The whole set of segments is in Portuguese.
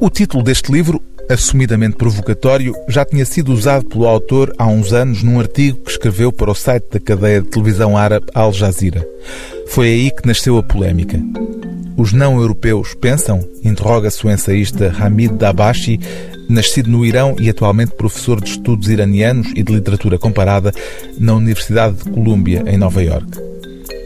O título deste livro, assumidamente provocatório, já tinha sido usado pelo autor há uns anos num artigo que escreveu para o site da cadeia de televisão árabe Al Jazeera. Foi aí que nasceu a polémica. Os não-europeus pensam? Interroga-se o ensaísta Hamid Dabashi, nascido no Irão e atualmente professor de estudos iranianos e de literatura comparada na Universidade de Colômbia, em Nova Iorque.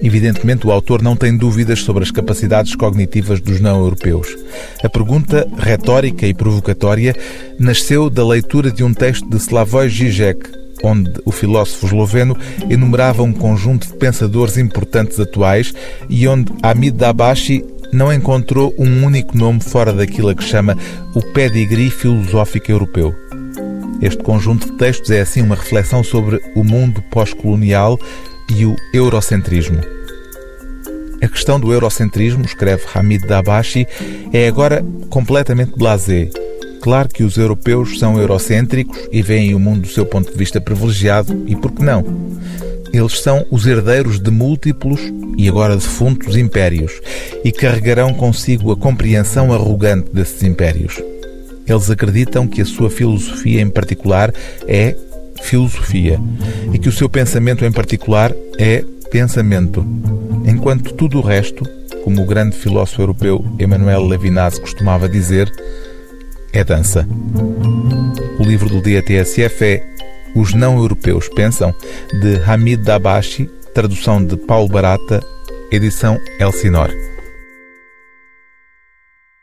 Evidentemente, o autor não tem dúvidas sobre as capacidades cognitivas dos não-europeus. A pergunta, retórica e provocatória, nasceu da leitura de um texto de Slavoj Žižek, onde o filósofo esloveno enumerava um conjunto de pensadores importantes atuais e onde Hamid Dabashi não encontrou um único nome fora daquilo a que chama o pedigree filosófico europeu. Este conjunto de textos é assim uma reflexão sobre o mundo pós-colonial e o eurocentrismo. A questão do eurocentrismo, escreve Hamid Dabashi, é agora completamente blasé. Claro que os europeus são eurocêntricos e veem o mundo do seu ponto de vista privilegiado, e por que não? Eles são os herdeiros de múltiplos e agora defuntos impérios e carregarão consigo a compreensão arrogante desses impérios. Eles acreditam que a sua filosofia em particular é filosofia e que o seu pensamento em particular é pensamento, enquanto tudo o resto, como o grande filósofo europeu Emmanuel Levinas costumava dizer, é dança. O livro do dia TSF é Os Não-Europeus Pensam, de Hamid Dabashi, tradução de Paulo Barata, edição Elsinore.